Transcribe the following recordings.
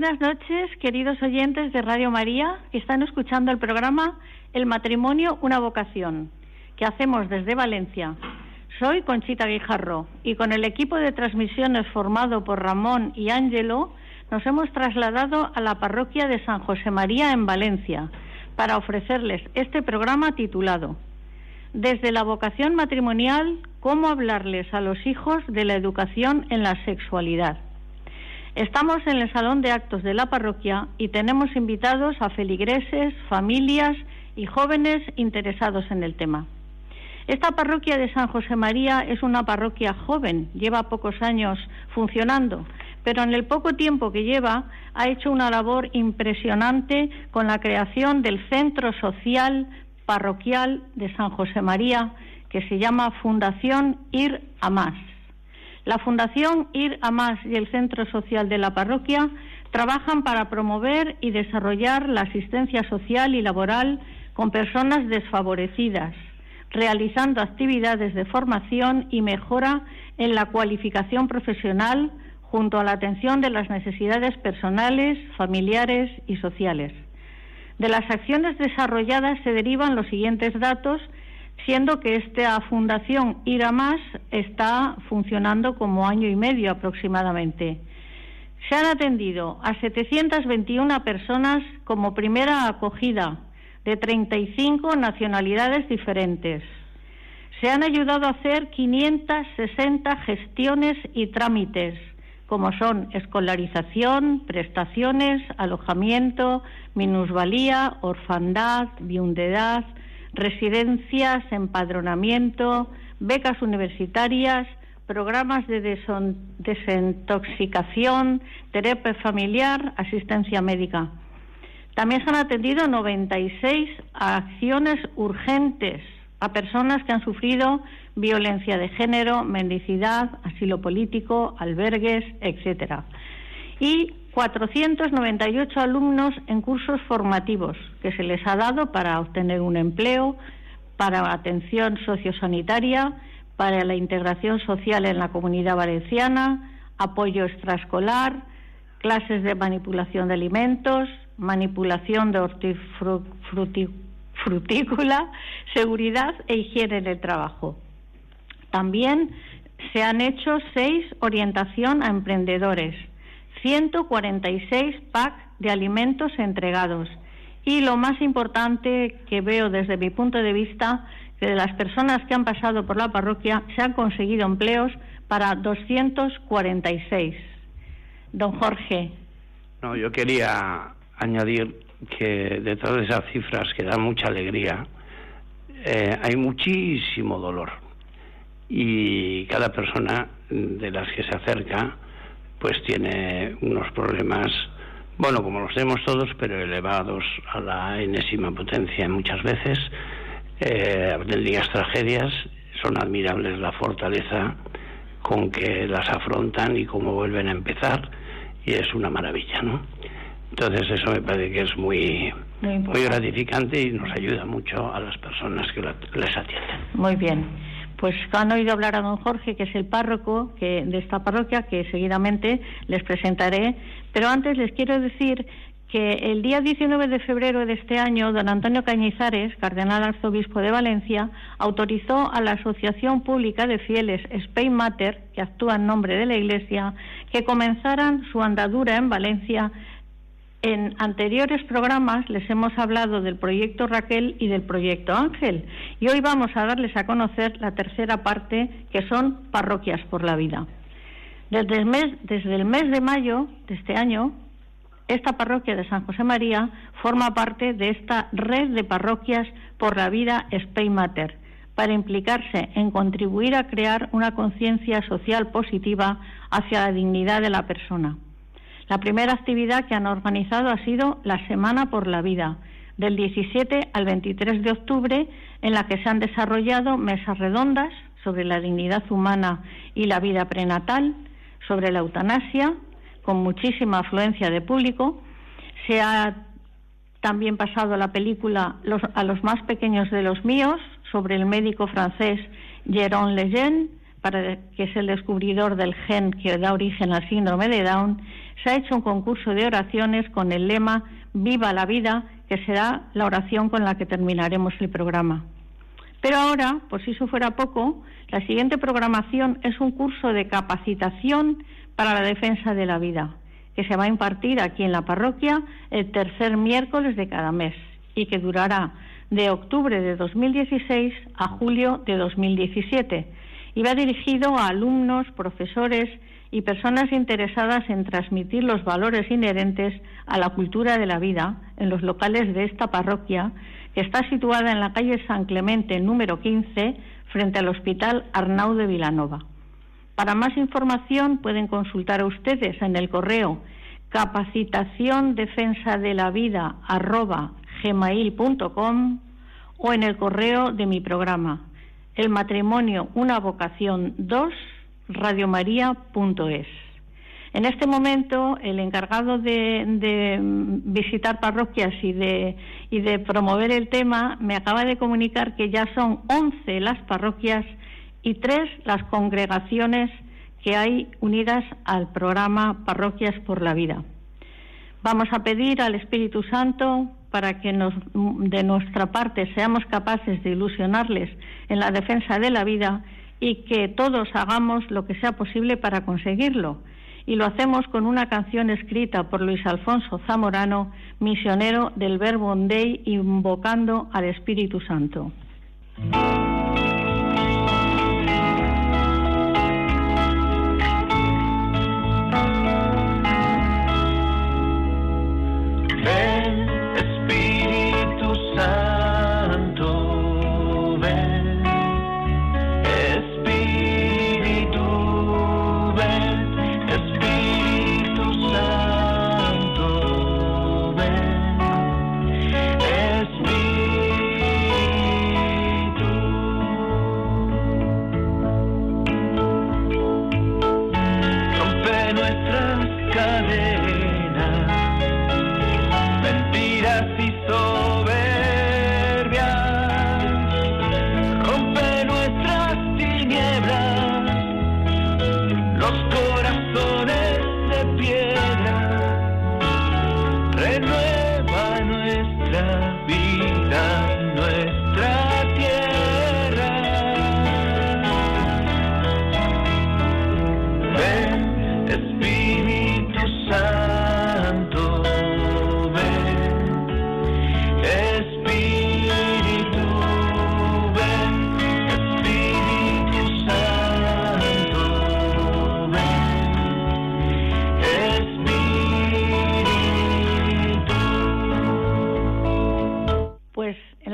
Buenas noches, queridos oyentes de Radio María, que están escuchando el programa El matrimonio, una vocación, que hacemos desde Valencia. Soy Conchita Guijarro y con el equipo de transmisiones formado por Ramón y Ángelo nos hemos trasladado a la parroquia de San José María en Valencia para ofrecerles este programa titulado Desde la vocación matrimonial, cómo hablarles a los hijos de la educación en la sexualidad. Estamos en el salón de actos de la parroquia y tenemos invitados a feligreses, familias y jóvenes interesados en el tema. Esta parroquia de San José María es una parroquia joven, lleva pocos años funcionando, pero en el poco tiempo que lleva ha hecho una labor impresionante con la creación del Centro Social Parroquial de San José María, que se llama Fundación Ir a Más. La Fundación Ir a Más y el Centro Social de la Parroquia trabajan para promover y desarrollar la asistencia social y laboral con personas desfavorecidas, realizando actividades de formación y mejora en la cualificación profesional junto a la atención de las necesidades personales, familiares y sociales. De las acciones desarrolladas se derivan los siguientes datos siendo que esta fundación Ir a Más está funcionando como año y medio aproximadamente. Se han atendido a 721 personas como primera acogida de 35 nacionalidades diferentes. Se han ayudado a hacer 560 gestiones y trámites, como son escolarización, prestaciones, alojamiento, minusvalía, orfandad, viudedad, residencias, empadronamiento, becas universitarias, programas de desintoxicación, terapia familiar, asistencia médica. También se han atendido 96 acciones urgentes a personas que han sufrido violencia de género, mendicidad, asilo político, albergues, etcétera. Y 498 alumnos en cursos formativos que se les ha dado para obtener un empleo, para atención sociosanitaria, para la integración social en la comunidad valenciana, apoyo extraescolar, clases de manipulación de alimentos, manipulación de hortifrutícola, seguridad e higiene en el trabajo. También se han hecho seis orientación a emprendedores, 146 packs de alimentos entregados. Y lo más importante que veo desde mi punto de vista, que de las personas que han pasado por la parroquia se han conseguido empleos para 246. Don Jorge. No, yo quería añadir que detrás de esas cifras que dan mucha alegría, eh, hay muchísimo dolor. Y cada persona de las que se acerca, pues tiene unos problemas, bueno, como los tenemos todos, pero elevados a la enésima potencia muchas veces, eh, tragedias, son admirables la fortaleza con que las afrontan y cómo vuelven a empezar, y es una maravilla, ¿no? Entonces eso me parece que es muy, muy, gratificante y nos ayuda mucho a las personas que les atienden. Muy bien pues han oído hablar a don Jorge, que es el párroco de esta parroquia, que seguidamente les presentaré. Pero antes les quiero decir que el día 19 de febrero de este año, don Antonio Cañizares, cardenal arzobispo de Valencia, autorizó a la Asociación Pública de Fieles Spain Matter, que actúa en nombre de la Iglesia, que comenzaran su andadura en Valencia. En anteriores programas les hemos hablado del proyecto Raquel y del proyecto Ángel, y hoy vamos a darles a conocer la tercera parte, que son parroquias por la vida. Desde el mes, de mayo de este año, esta parroquia de San José María forma parte de esta red de parroquias por la vida Spain para implicarse en contribuir a crear una conciencia social positiva hacia la dignidad de la persona. La primera actividad que han organizado ha sido la Semana por la Vida, del 17 al 23 de octubre, en la que se han desarrollado mesas redondas sobre la dignidad humana y la vida prenatal, sobre la eutanasia, con muchísima afluencia de público. Se ha también pasado la película a los más pequeños de los míos sobre el médico francés Jérôme Lejeune, que es el descubridor del gen que da origen al síndrome de Down. Se ha hecho un concurso de oraciones con el lema Viva la vida, que será la oración con la que terminaremos el programa. Pero ahora, por si eso fuera poco, la siguiente programación es un curso de capacitación para la defensa de la vida, que se va a impartir aquí en la parroquia el tercer miércoles de cada mes y que durará de octubre de 2016 a julio de 2017 y va dirigido a alumnos, profesores y personas interesadas en transmitir los valores inherentes a la cultura de la vida en los locales de esta parroquia, que está situada en la calle San Clemente número 15, frente al Hospital Arnau de Vilanova. Para más información pueden consultar a ustedes en el correo capacitación defensa de la vida gmail.com o en el correo de mi programa el matrimonio una vocación 2 radiomaria.es. En este momento, el encargado de, visitar parroquias y de, promover el tema me acaba de comunicar que ya son 11 las parroquias y tres las congregaciones que hay unidas al programa Parroquias por la Vida. Vamos a pedir al Espíritu Santo para que de nuestra parte seamos capaces de ilusionarles en la defensa de la vida y que todos hagamos lo que sea posible para conseguirlo. Y lo hacemos con una canción escrita por Luis Alfonso Zamorano, misionero del Verbo Dei, invocando al Espíritu Santo.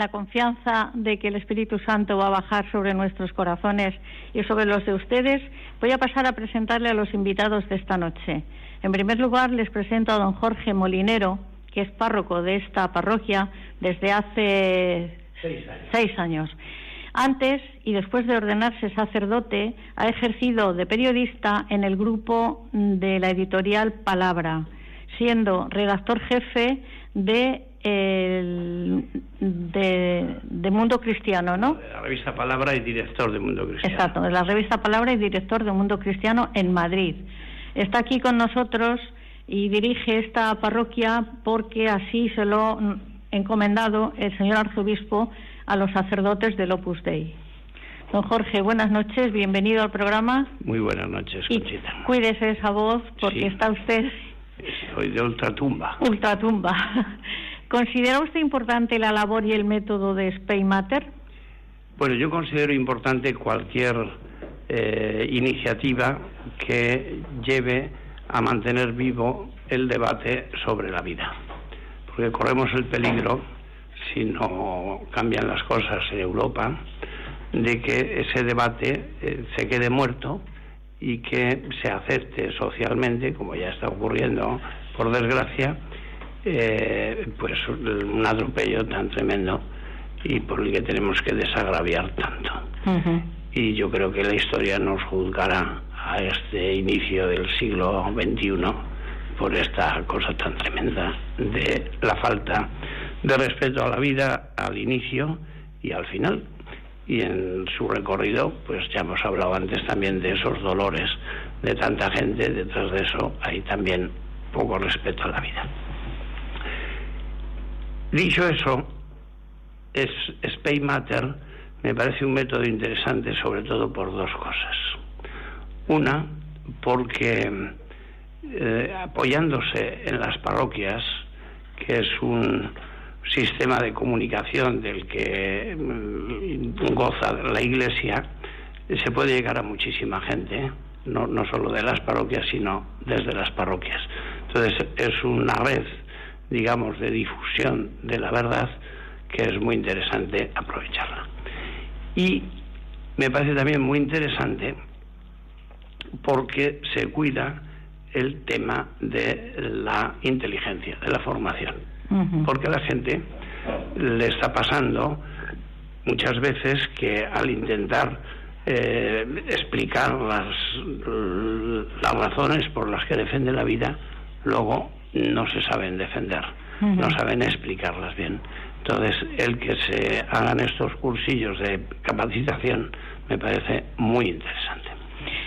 Confianza de que el Espíritu Santo va a bajar sobre nuestros corazones y sobre los de ustedes, voy a pasar a presentarle a los invitados de esta noche. En primer lugar, les presento a don Jorge Molinero, que es párroco de esta parroquia desde hace seis años. Antes y después de ordenarse sacerdote, ha ejercido de periodista en el grupo de la editorial Palabra, siendo redactor jefe de de, Mundo Cristiano, ¿no? la revista Palabra y director de Mundo Cristiano. Exacto, de la revista Palabra y director de Mundo Cristiano en Madrid. Está aquí con nosotros y dirige esta parroquia porque así se lo ha encomendado el señor arzobispo a los sacerdotes del Opus Dei. Don Jorge, buenas noches, bienvenido al programa. Muy buenas noches, Conchita. Y cuídese esa voz porque está usted... Soy de ultratumba. Ultratumba. ¿Considera usted importante la labor y el método de Spay Matter? Bueno, yo considero importante cualquier eh, iniciativa que lleve a mantener vivo el debate sobre la vida. Porque corremos el peligro, si no cambian las cosas en Europa, de que ese debate eh, se quede muerto y que se acepte socialmente, como ya está ocurriendo, por desgracia, eh, pues un atropello tan tremendo y por el que tenemos que desagraviar tanto. Y yo creo que la historia nos juzgará a este inicio del siglo XXI por esta cosa tan tremenda de la falta de respeto a la vida al inicio y al final y en su recorrido, pues ya hemos hablado antes también de esos dolores de tanta gente, detrás de eso hay también poco respeto a la vida. Dicho eso, es Spay Matter me parece un método interesante sobre todo por dos cosas. Una, porque eh, apoyándose en las parroquias, que es un sistema de comunicación del que mm, goza la Iglesia, se puede llegar a muchísima gente, no, no solo de las parroquias, sino desde las parroquias. Entonces es una red, digamos, de difusión de la verdad que es muy interesante aprovecharla. Y me parece también muy interesante porque se cuida el tema de la inteligencia, de la formación porque a la gente le está pasando muchas veces que al intentar eh, explicar las, las razones por las que defiende la vida, luego no se saben defender, no saben explicarlas bien. Entonces, el que se hagan estos cursillos de capacitación me parece muy interesante.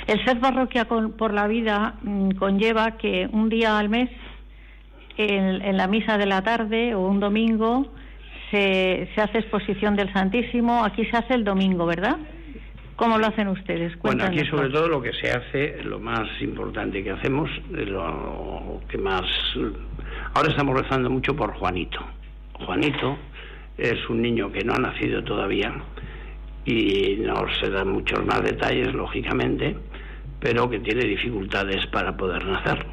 El ser parroquia por la vida mm, conlleva que un día al mes en, la misa de la tarde o un domingo se, se, hace exposición del Santísimo. Aquí se hace el domingo, ¿verdad? ¿Cómo lo hacen ustedes? bueno, aquí sobre todo lo que se hace, lo más importante que hacemos, lo que más... Ahora estamos rezando mucho por Juanito. Juanito es un niño que no ha nacido todavía y no se dan muchos más detalles, lógicamente, pero que tiene dificultades para poder nacer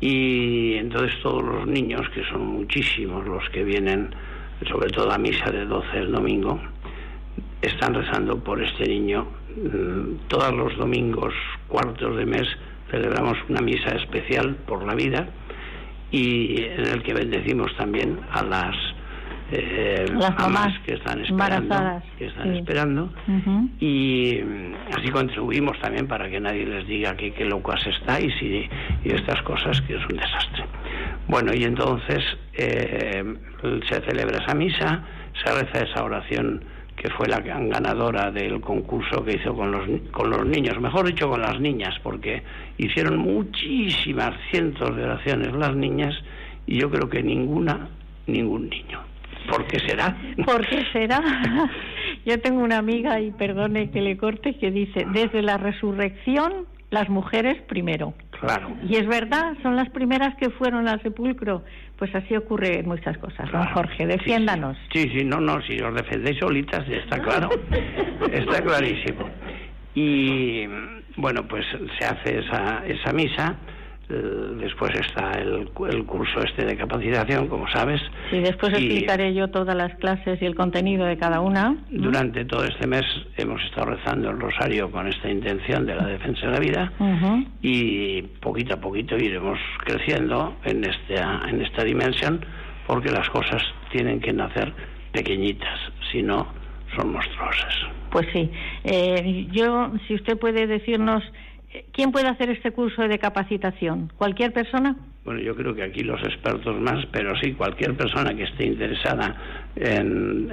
y entonces todos los niños, que son muchísimos los que vienen, sobre todo a misa de 12 el domingo, están rezando por este niño. Mm, todos los domingos, cuartos de mes, celebramos una misa especial por la vida y en el que bendecimos también a las eh, las mamás que están esperando, que están esperando y mm, así contribuimos también para que nadie les diga que qué locas estáis y, y estas cosas que es un desastre. Bueno, y entonces eh, se celebra esa misa, se reza esa oración que fue la ganadora del concurso que hizo con los, con los niños, mejor dicho con las niñas, porque hicieron muchísimas cientos de oraciones las niñas y yo creo que ninguna, ningún niño. ¿Por qué será? ¿Por qué será? Yo tengo una amiga, y perdone que le corte, que dice, desde la resurrección, las mujeres primero. Claro. Y es verdad, son las primeras que fueron al sepulcro. Pues así ocurre en muchas cosas, don Jorge, defiéndanos. Sí, sí, no, no, si os defendéis solitas, está claro, está clarísimo. Y bueno, pues se hace esa, esa misa después está el, el, curso este de capacitación, como sabes. Y después explicaré yo todas las clases y el contenido de cada una. Durante todo este mes hemos estado rezando el rosario con esta intención de la defensa de la vida y poquito a poquito iremos creciendo en esta, en esta dimensión porque las cosas tienen que nacer pequeñitas, si no son monstruosas. Pues sí. Eh, yo, si usted puede decirnos ¿Quién puede hacer este curso de capacitación? ¿Cualquier persona? Bueno, yo creo que aquí los expertos más, pero sí, cualquier persona que esté interesada en,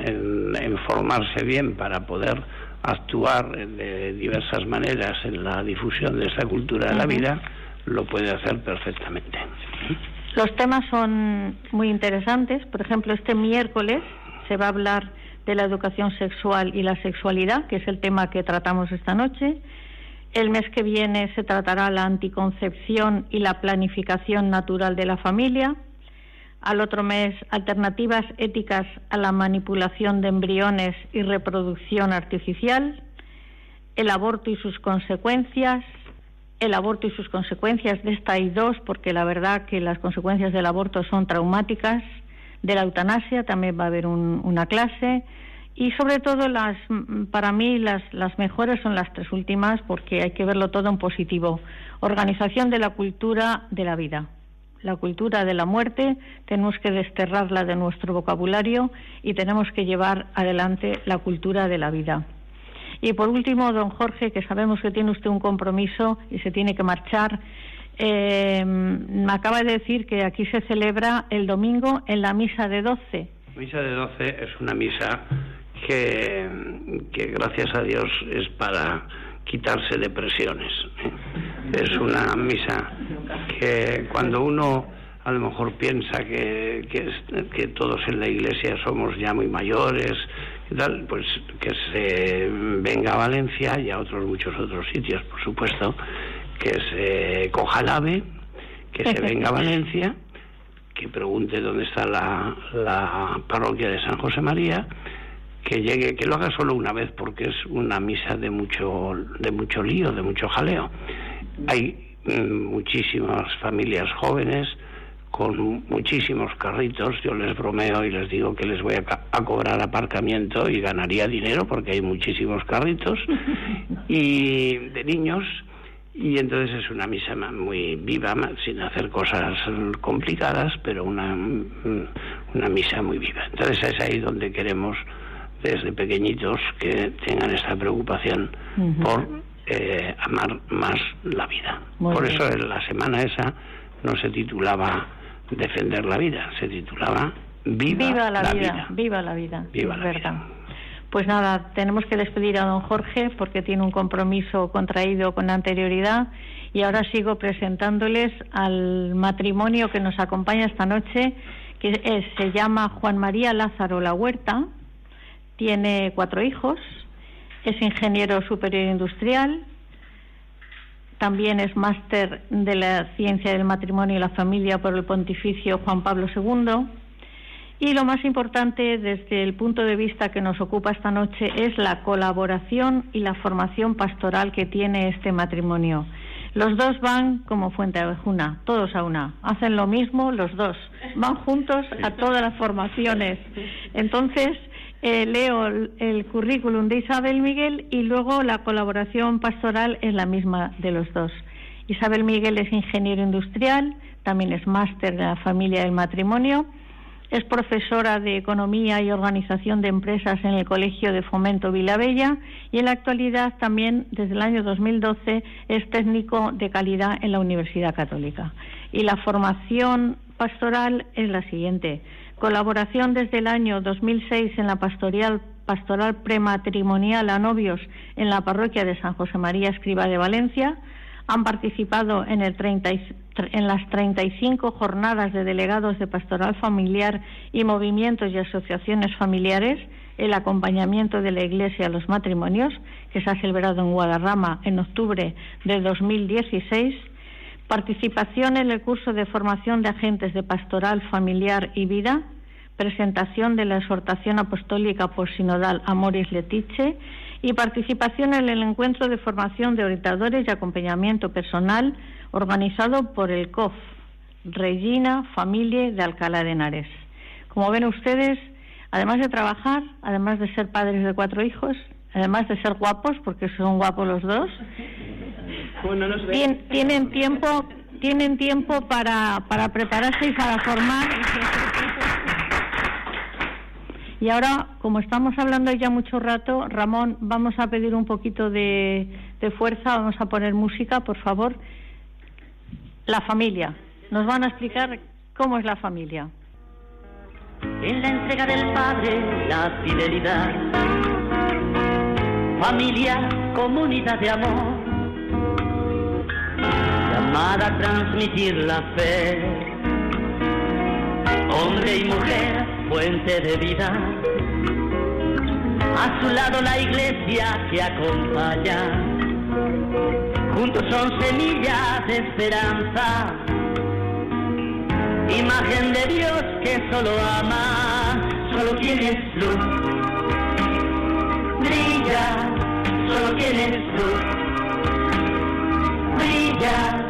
formarse bien para poder actuar de diversas maneras en la difusión de esta cultura de la vida, lo puede hacer perfectamente. Los temas son muy interesantes. Por ejemplo, este miércoles se va a hablar de la educación sexual y la sexualidad, que es el tema que tratamos esta noche. El mes que viene se tratará la anticoncepción y la planificación natural de la familia. Al otro mes, alternativas éticas a la manipulación de embriones y reproducción artificial. El aborto y sus consecuencias. El aborto y sus consecuencias, de esta hay dos, porque la verdad que las consecuencias del aborto son traumáticas de la eutanasia, también va a haber una clase y sobre todo las para mí las, las mejores son las tres últimas porque hay que verlo todo en positivo. Organización de la cultura de la vida. La cultura de la muerte tenemos que desterrarla de nuestro vocabulario y tenemos que llevar adelante la cultura de la vida. Y por último, don Jorge, que sabemos que tiene usted un compromiso y se tiene que marchar, eh, me acaba de decir que aquí se celebra el domingo en la misa de 12. Misa de 12 es una misa que, que gracias a Dios es para quitarse depresiones. Es una misa que cuando uno a lo mejor piensa que, que, que, todos en la iglesia somos ya muy mayores, tal, pues que se venga a Valencia y a otros muchos otros sitios, por supuesto, que se coja el ave, que se venga a Valencia, que pregunte dónde está la, la parroquia de San José María, que llegue, que lo haga solo una vez, porque es una misa de mucho, de mucho lío, de mucho jaleo. Hay mm, muchísimas familias jóvenes con muchísimos carritos, yo les bromeo y les digo que les voy a, a, cobrar aparcamiento y ganaría dinero porque hay muchísimos carritos, y de niños y entonces es una misa muy viva, sin hacer cosas complicadas, pero una, una misa muy viva. Entonces es ahí donde queremos, desde pequeñitos, que tengan esta preocupación por eh, amar más la vida. por eso la semana esa no se titulaba Defender la vida, se titulaba Viva, la, vida, Viva la vida. Viva la vida. Pues nada, tenemos que despedir a don Jorge porque tiene un compromiso contraído con anterioridad y ahora sigo presentándoles al matrimonio que nos acompaña esta noche, que se llama Juan María Lázaro La Huerta, tiene cuatro hijos, es ingeniero superior industrial, también es máster de la ciencia del matrimonio y la familia por el Pontificio Juan Pablo II y lo más importante desde el punto de vista que nos ocupa esta noche es la colaboración y la formación pastoral que tiene este matrimonio. Los dos van como fuente abejuna, todos a una. Hacen lo mismo los dos. Van juntos a todas las formaciones. Entonces, eh, leo el, currículum de Isabel Miguel y luego la colaboración pastoral es la misma de los dos. Isabel Miguel es ingeniero industrial, también es máster de la familia del matrimonio es profesora de Economía y Organización de Empresas en el Colegio de Fomento Vilabella y en la actualidad también, desde el año 2012, es técnico de calidad en la Universidad Católica. Y la formación pastoral es la siguiente. Colaboración desde el año 2006 en la pastoral, pastoral prematrimonial a novios en la parroquia de San José María Escriba de Valencia. Han participado en, el en las 35 jornadas de delegados de pastoral familiar y movimientos y asociaciones familiares, el acompañamiento de la Iglesia a los matrimonios, que se ha celebrado en Guadarrama en octubre de 2016, participación en el curso de formación de agentes de pastoral familiar y vida, presentación de la exhortación apostólica por sinodal Amoris Letice y participación en el encuentro de formación de orientadores y acompañamiento personal organizado por el COF, Regina Familia de Alcalá de Henares. Como ven ustedes, además de trabajar, además de ser padres de cuatro hijos, además de ser guapos, porque son guapos los dos, tienen tiempo, tienen tiempo para, para prepararse y para formar. Y ahora, como estamos hablando ya mucho rato, Ramón, vamos a pedir un poquito de, fuerza, vamos a poner música, por favor. La familia. Nos van a explicar cómo es la familia. En la entrega del Padre, la fidelidad. Familia, comunidad de amor. Llamada a transmitir la fe. Hombre y mujer, fuente de vida. A su lado la iglesia que acompaña. Juntos son semillas de esperanza. Imagen de Dios que solo ama, solo tienes luz. Brilla, solo tienes luz brilla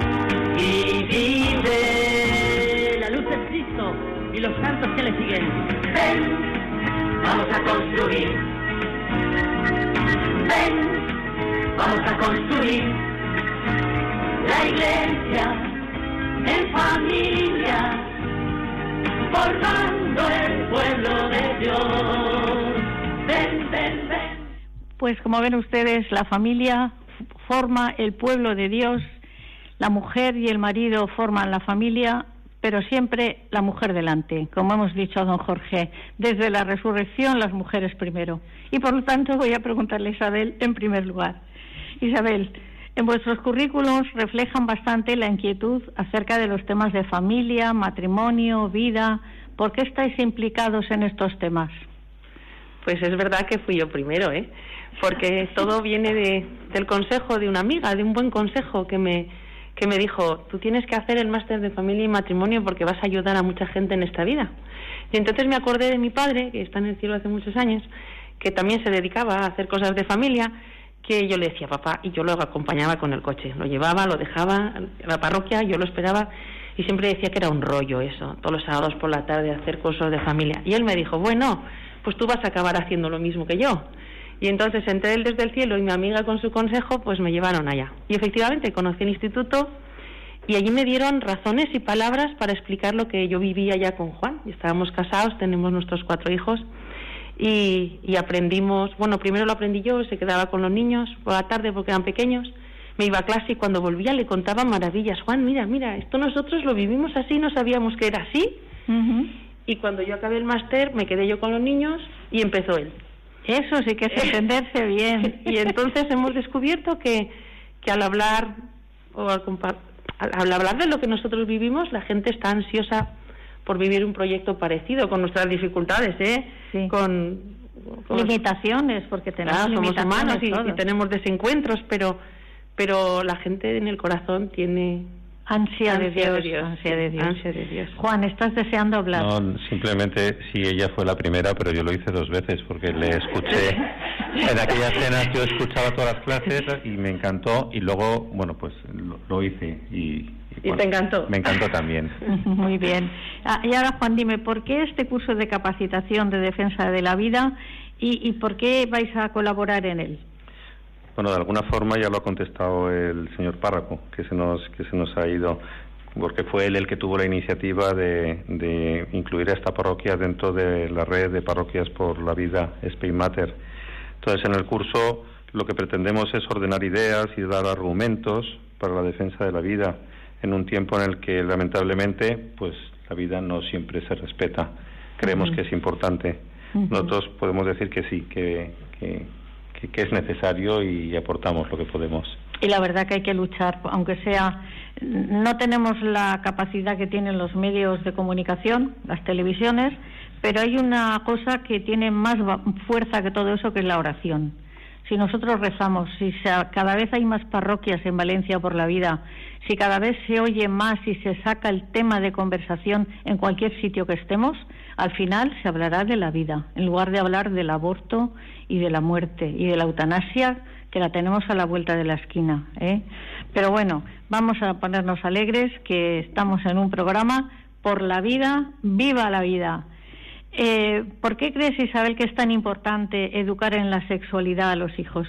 y vive. La luz es Cristo y los santos que le siguen. Ven, vamos a construir. Ven, vamos a construir la iglesia en familia, formando el pueblo de Dios. Ven, ven, ven. Pues como ven ustedes, la familia forma el pueblo de Dios, la mujer y el marido forman la familia, pero siempre la mujer delante, como hemos dicho a don Jorge, desde la resurrección las mujeres primero. Y por lo tanto voy a preguntarle a Isabel en primer lugar. Isabel, en vuestros currículos reflejan bastante la inquietud acerca de los temas de familia, matrimonio, vida. ¿Por qué estáis implicados en estos temas? Pues es verdad que fui yo primero, ¿eh? Porque todo viene de, del consejo de una amiga, de un buen consejo que me, que me dijo, tú tienes que hacer el máster de familia y matrimonio porque vas a ayudar a mucha gente en esta vida. Y entonces me acordé de mi padre, que está en el cielo hace muchos años, que también se dedicaba a hacer cosas de familia, que yo le decía papá y yo lo acompañaba con el coche. Lo llevaba, lo dejaba a la parroquia, yo lo esperaba y siempre decía que era un rollo eso, todos los sábados por la tarde hacer cosas de familia. Y él me dijo, bueno, pues tú vas a acabar haciendo lo mismo que yo. Y entonces entre él desde el cielo y mi amiga con su consejo, pues me llevaron allá. Y efectivamente conocí el instituto y allí me dieron razones y palabras para explicar lo que yo vivía ya con Juan. Y estábamos casados, tenemos nuestros cuatro hijos y, y aprendimos, bueno, primero lo aprendí yo, se quedaba con los niños por la tarde porque eran pequeños. Me iba a clase y cuando volvía le contaba maravillas. Juan, mira, mira, esto nosotros lo vivimos así, no sabíamos que era así. Y cuando yo acabé el máster me quedé yo con los niños y empezó él. Eso sí que es entenderse bien. y entonces hemos descubierto que, que al hablar o al, al, hablar de lo que nosotros vivimos, la gente está ansiosa por vivir un proyecto parecido con nuestras dificultades, ¿eh? Con, limitaciones, porque tenemos somos humanos y, y, tenemos desencuentros, pero pero la gente en el corazón tiene Ansia de, Dios, ansia de Dios. Juan, ¿estás deseando hablar? No, simplemente si ella fue la primera, pero yo lo hice dos veces porque le escuché. en aquellas cenas yo escuchaba todas las clases y me encantó y luego, bueno, pues lo, hice y... Y, te encantó. Me encantó también. Muy bien. Ah, y ahora, Juan, dime, ¿por qué este curso de capacitación de defensa de la vida y, y por qué vais a colaborar en él? Bueno, de alguna forma ya lo ha contestado el señor Párraco, que se nos, que se nos ha ido, porque fue él el que tuvo la iniciativa de, de incluir a esta parroquia dentro de la red de parroquias por la vida Spain Matter. Entonces, en el curso lo que pretendemos es ordenar ideas y dar argumentos para la defensa de la vida en un tiempo en el que lamentablemente pues la vida no siempre se respeta. Creemos que es importante. Nosotros podemos decir que sí, que, que que, es necesario y aportamos lo que podemos. Y la verdad que hay que luchar, aunque sea, no tenemos la capacidad que tienen los medios de comunicación, las televisiones, pero hay una cosa que tiene más fuerza que todo eso, que es la oración. Si nosotros rezamos, si cada vez hay más parroquias en Valencia por la vida, si cada vez se oye más y se saca el tema de conversación en cualquier sitio que estemos, al final se hablará de la vida, en lugar de hablar del aborto y de la muerte y de la eutanasia, que la tenemos a la vuelta de la esquina. ¿eh? Pero bueno, vamos a ponernos alegres que estamos en un programa por la vida, viva la vida. Eh, ¿Por qué crees, Isabel, que es tan importante educar en la sexualidad a los hijos?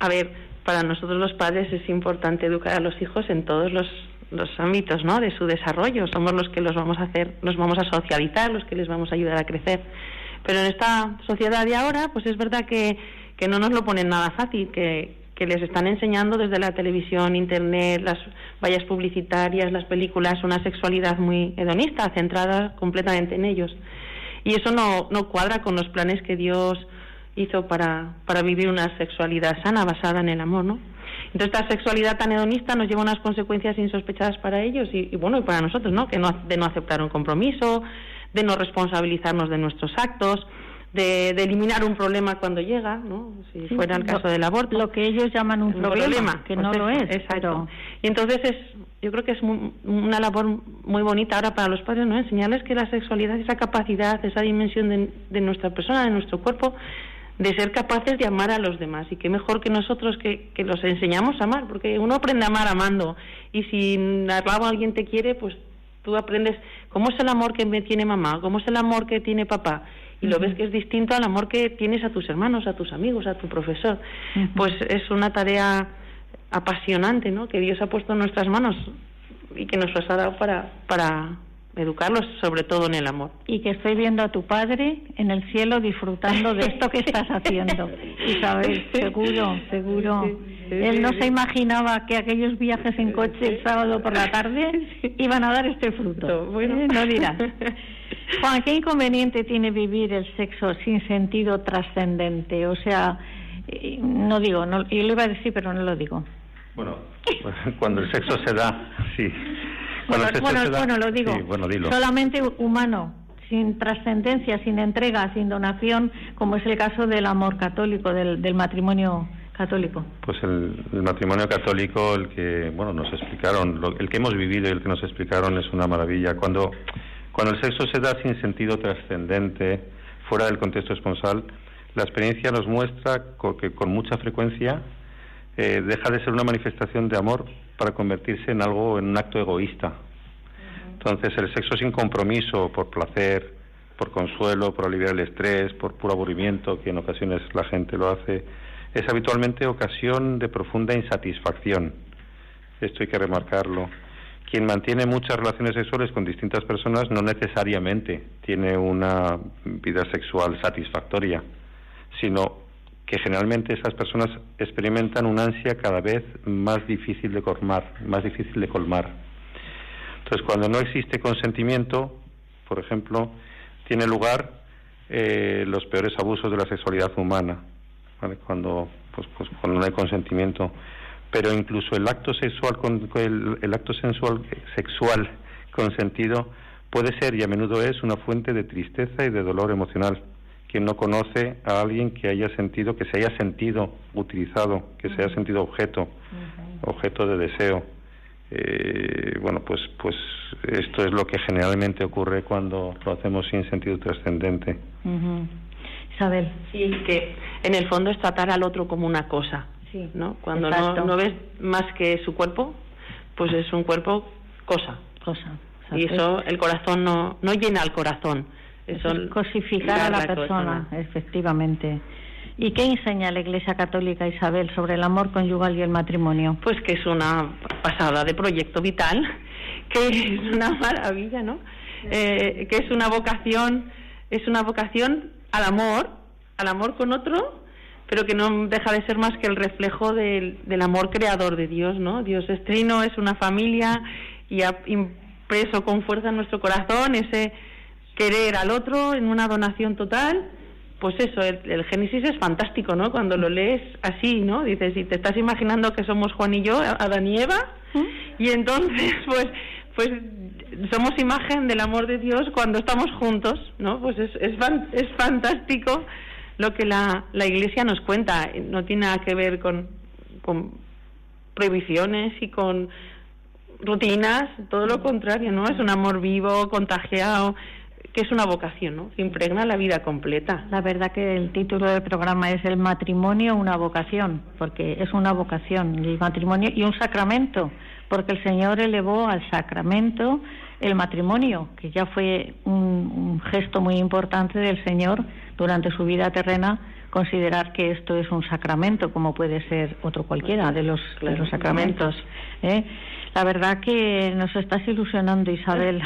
A ver, para nosotros los padres es importante educar a los hijos en todos los, los ámbitos ¿no? de su desarrollo. Somos los que los vamos a hacer, los vamos a socializar, los que les vamos a ayudar a crecer. Pero en esta sociedad de ahora, pues es verdad que, que no nos lo ponen nada fácil, que, que les están enseñando desde la televisión, internet, las vallas publicitarias, las películas, una sexualidad muy hedonista, centrada completamente en ellos. Y eso no, no cuadra con los planes que Dios hizo para, para vivir una sexualidad sana, basada en el amor, ¿no? Entonces, esta sexualidad tan hedonista nos lleva a unas consecuencias insospechadas para ellos y, y bueno, y para nosotros, ¿no? Que no, de no aceptar un compromiso, de no responsabilizarnos de nuestros actos, de, de eliminar un problema cuando llega, ¿no? Si Sí, fuera el lo- caso del aborto. Lo que ellos llaman un Un problema, que pues no lo es. Exacto. pero- Y entonces es, yo creo que es mu- una labor muy bonita ahora para los padres, ¿no? Enseñarles que la sexualidad, esa capacidad, esa dimensión de, de nuestra persona, de nuestro cuerpo, de ser capaces de amar a los demás. Y qué mejor que nosotros que, que los enseñamos a amar, porque uno aprende a amar amando. Y si al lado alguien te quiere, pues tú aprendes cómo es el amor que me tiene mamá, cómo es el amor que tiene papá. Y lo ves que es distinto al amor que tienes a tus hermanos, a tus amigos, a tu profesor. Pues es una tarea apasionante, ¿no? Que Dios ha puesto en nuestras manos y que nos los ha dado para, para educarlos, sobre todo en el amor. y que estoy viendo a tu padre en el cielo disfrutando de esto que estás haciendo. Isabel, seguro, seguro. Él no se imaginaba que aquellos viajes en coche el sábado por la tarde iban a dar este fruto. Bueno. ¿eh? No dirás. Juan, ¿qué inconveniente tiene vivir el sexo sin sentido trascendente? O sea, eh, no digo, no, yo lo iba a decir, pero no lo digo. Bueno, cuando el sexo se da, sí. Bueno, bueno, se da- bueno, lo digo. Sí, bueno, dilo. Solamente humano, sin trascendencia, sin entrega, sin donación, como es el caso del amor católico, del, del matrimonio católico. Pues el, el matrimonio católico, el que, bueno, nos explicaron, lo- el que hemos vivido y el que nos explicaron es una maravilla. Cuando, cuando el sexo se da sin sentido trascendente, fuera del contexto esponsal, la experiencia nos muestra que con mucha frecuencia eh, deja de ser una manifestación de amor para convertirse en algo, en un acto egoísta. Entonces, el sexo sin compromiso, por placer, por consuelo, por aliviar el estrés, por puro aburrimiento, que en ocasiones la gente lo hace, es habitualmente ocasión de profunda insatisfacción. Esto hay que remarcarlo. Quien mantiene muchas relaciones sexuales con distintas personas no necesariamente tiene una vida sexual satisfactoria, sino que generalmente esas personas experimentan una ansia cada vez más difícil de colmar, más difícil de colmar. Entonces, cuando no existe consentimiento, por ejemplo, tiene lugar eh, los peores abusos de la sexualidad humana, cuando, pues, pues, cuando no hay consentimiento. Pero incluso el acto sexual, con el, el acto sensual, sexual consentido puede ser y a menudo es una fuente de tristeza y de dolor emocional. Quien no conoce a alguien que haya sentido, que se haya sentido utilizado, que se haya sentido objeto, objeto de deseo. Eh, bueno, pues, pues esto es lo que generalmente ocurre cuando lo hacemos sin sentido trascendente. Ujú. Isabel. Sí, que en el fondo es tratar al otro como una cosa, Sí, ¿no? Cuando no, no ves más que su cuerpo, pues es un cuerpo cosa. Cosa. Y eso, el corazón no, no llena el corazón. Cosificar a la persona, efectivamente. ¿Y qué enseña la Iglesia Católica Isabel sobre el amor conyugal y el matrimonio? Pues que es una pasada de proyecto vital, que es una maravilla, ¿no? Eh, que es una vocación, es una vocación al amor, al amor con otro, pero que no deja de ser más que el reflejo del, del amor creador de Dios, ¿no? Dios es trino, es una familia y ha impreso con fuerza en nuestro corazón ese querer al otro en una donación total. Pues eso, el, el Génesis es fantástico, ¿no? Cuando lo lees así, ¿no? Dices, y te estás imaginando que somos Juan y yo, Adán y Eva, y entonces, pues, pues somos imagen del amor de Dios cuando estamos juntos, ¿no? Pues es, es, fan- es fantástico lo que la, la Iglesia nos cuenta. No tiene nada que ver con, con prohibiciones y con rutinas, todo lo contrario, ¿no? Es un amor vivo, contagiado, que es una vocación, ¿no? Impregna la vida completa. La verdad que el título del programa es El matrimonio, una vocación, porque es una vocación, el matrimonio y un sacramento, porque el Señor elevó al sacramento el matrimonio, que ya fue un, un gesto muy importante del Señor durante su vida terrena, considerar que esto es un sacramento, como puede ser otro cualquiera de los, de Claro. los sacramentos. ¿eh? La verdad que nos estás ilusionando, Isabel.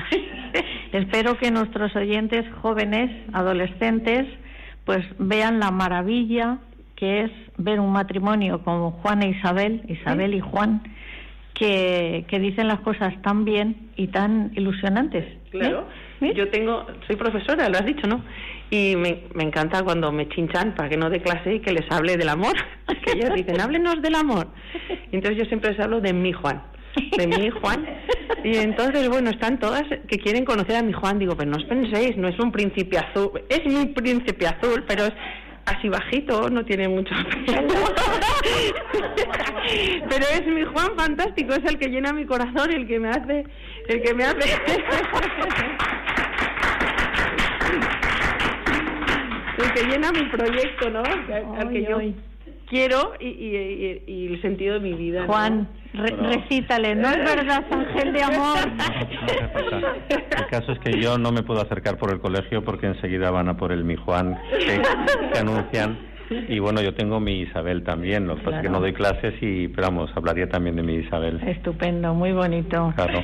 Espero que nuestros oyentes jóvenes, adolescentes, pues vean la maravilla que es ver un matrimonio como Juan e Isabel, Isabel y Juan, que, que dicen las cosas tan bien y tan ilusionantes. ¿eh? Claro. ¿Eh? Yo tengo, soy profesora, lo has dicho, ¿no? Y me, me encanta cuando me chinchan para que no dé clase y que les hable del amor. Que ellos dicen, háblenos del amor. Y entonces yo siempre les hablo de mi Juan. De mi Juan. Y entonces, bueno, están todas que quieren conocer a mi Juan. Digo, pero no os penséis, no es un príncipe azul. Es mi príncipe azul, pero es así bajito, no tiene mucho pelo. Pero es mi Juan fantástico, es el que llena mi corazón, el que me hace, el que me hace. El que llena mi proyecto, ¿no? Al que yo. Quiero y, y, y- y el sentido de mi vida. ¿no? Juan, re- recítale, no es verdad, ángel de amor. No. El caso es que yo no me puedo acercar por el colegio porque enseguida van a por el mi Juan que, que anuncian. Y bueno, yo tengo mi Isabel también, lo que pasa es que Claro. no doy clases y, pero vamos, hablaría también de mi Isabel. Estupendo, muy bonito. Claro.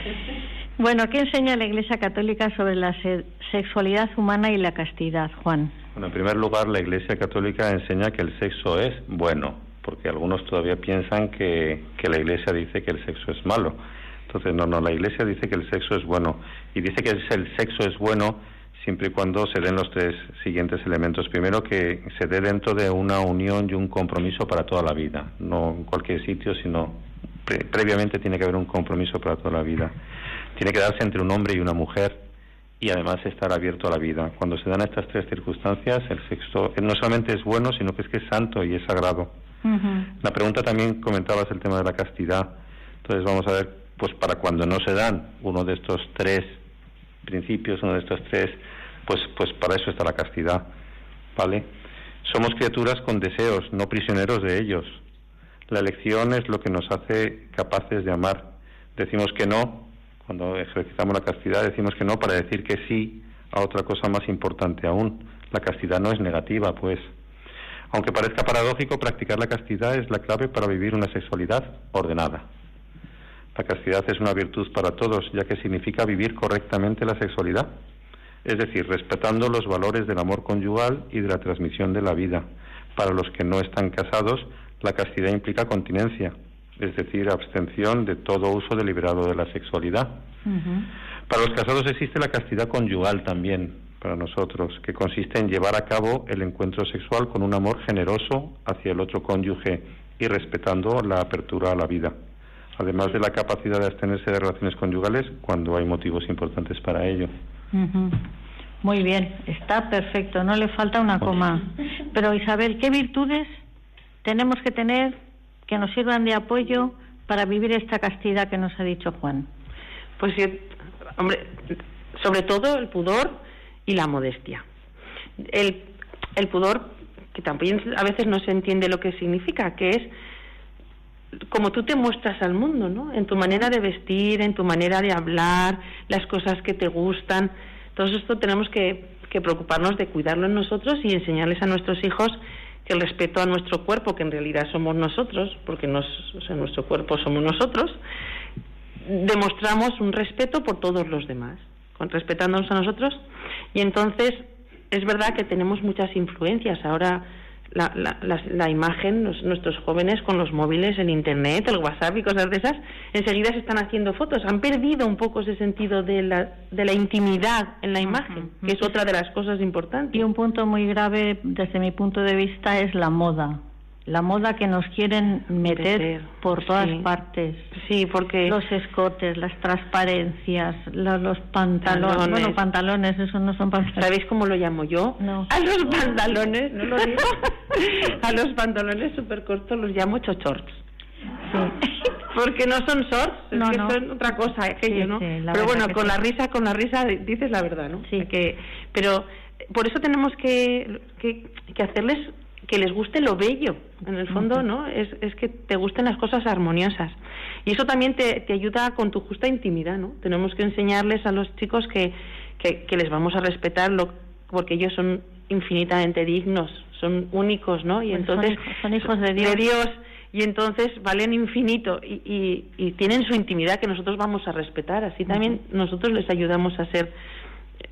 Bueno, ¿qué enseña la Iglesia Católica sobre la se- sexualidad humana y la castidad, Juan? Bueno, en primer lugar, la Iglesia Católica enseña que el sexo es bueno, porque algunos todavía piensan que, que la Iglesia dice que el sexo es malo. Entonces, no, no, la Iglesia dice que el sexo es bueno y dice que el sexo es bueno siempre y cuando se den los tres siguientes elementos. Primero, que se dé dentro de una unión y un compromiso para toda la vida, no en cualquier sitio, sino pre- previamente tiene que haber un compromiso para toda la vida. Tiene que darse entre un hombre y una mujer y además estar abierto a la vida. Cuando se dan estas tres circunstancias, el sexo eh, no solamente es bueno, sino que es que es santo y es sagrado. La pregunta también comentabas el tema de la castidad. Entonces vamos a ver, pues para cuando no se dan uno de estos tres principios, uno de estos tres, pues, pues para eso está la castidad, ¿vale? Somos criaturas con deseos, no prisioneros de ellos. La elección es lo que nos hace capaces de amar. Decimos que no, cuando ejercitamos la castidad, decimos que no para decir que sí a otra cosa más importante aún. La castidad no es negativa, pues. Aunque parezca paradójico, practicar la castidad es la clave para vivir una sexualidad ordenada. La castidad es una virtud para todos, ya que significa vivir correctamente la sexualidad, es decir, respetando los valores del amor conyugal y de la transmisión de la vida. Para los que no están casados, la castidad implica continencia, es decir, abstención de todo uso deliberado de la sexualidad. Para los casados existe la castidad conyugal también, para nosotros, que consiste en llevar a cabo el encuentro sexual con un amor generoso hacia el otro cónyuge y respetando la apertura a la vida, además de la capacidad de abstenerse de relaciones conyugales cuando hay motivos importantes para ello. Muy bien, está perfecto, no le falta una coma. Pero Isabel, ¿qué virtudes tenemos que tener que nos sirvan de apoyo para vivir esta castidad que nos ha dicho Juan? Pues hombre, sobre todo el pudor y la modestia. El, el pudor, que también a veces no se entiende lo que significa, que es como tú te muestras al mundo, ¿no? En tu manera de vestir, en tu manera de hablar, las cosas que te gustan. Todo esto tenemos que, que preocuparnos de cuidarlo en nosotros y enseñarles a nuestros hijos que el respeto a nuestro cuerpo, que en realidad somos nosotros, porque nos, nuestro cuerpo somos nosotros, demostramos un respeto por todos los demás, con respetándonos a nosotros. Y entonces es verdad que tenemos muchas influencias. Ahora la, la, la, la imagen, los- nuestros jóvenes con los móviles, el internet, el WhatsApp y cosas de esas, enseguida se están haciendo fotos. Han perdido un poco ese sentido de la, de la intimidad en la imagen, que es otra de las cosas importantes. Y un punto muy grave desde mi punto de vista es la moda. La moda que nos quieren meter Meter, por todas sí. partes. Sí, porque Los escotes, las transparencias, lo- los pantalones. Pantalones. Bueno, pantalones, esos no son pantalones. ¿Sabéis cómo lo llamo yo? No. A los pantalones, no lo digo. a los pantalones súper cortos los llamo chochorts. Porque no son shorts, es No, que no. son otra cosa aquello, Sí, ¿no? sí, pero bueno, con sí. la risa, con la risa dices la verdad, ¿no? Sí. Que, pero por eso tenemos que, que, que hacerles que les guste lo bello, en el fondo, ¿no? Es, es que te gusten las cosas armoniosas. Y eso también te, te ayuda con tu justa intimidad, ¿no? Tenemos que enseñarles a los chicos que, que, que les vamos a respetar lo, porque ellos son infinitamente dignos, son únicos, ¿no? Y Pues son entonces hijos- son hijos de Dios. y entonces valen infinito y, y, y tienen su intimidad que nosotros vamos a respetar. Así también nosotros les ayudamos a ser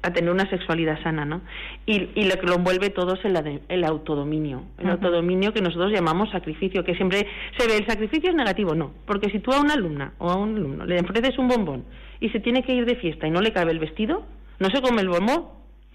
a tener una sexualidad sana, ¿no? Y, y lo que lo envuelve todo es el, el autodominio, el autodominio que nosotros llamamos sacrificio, que siempre se ve el sacrificio es negativo, no, porque si tú a una alumna o a un alumno le ofreces un bombón y se tiene que ir de fiesta y no le cabe el vestido, no se come el bombón,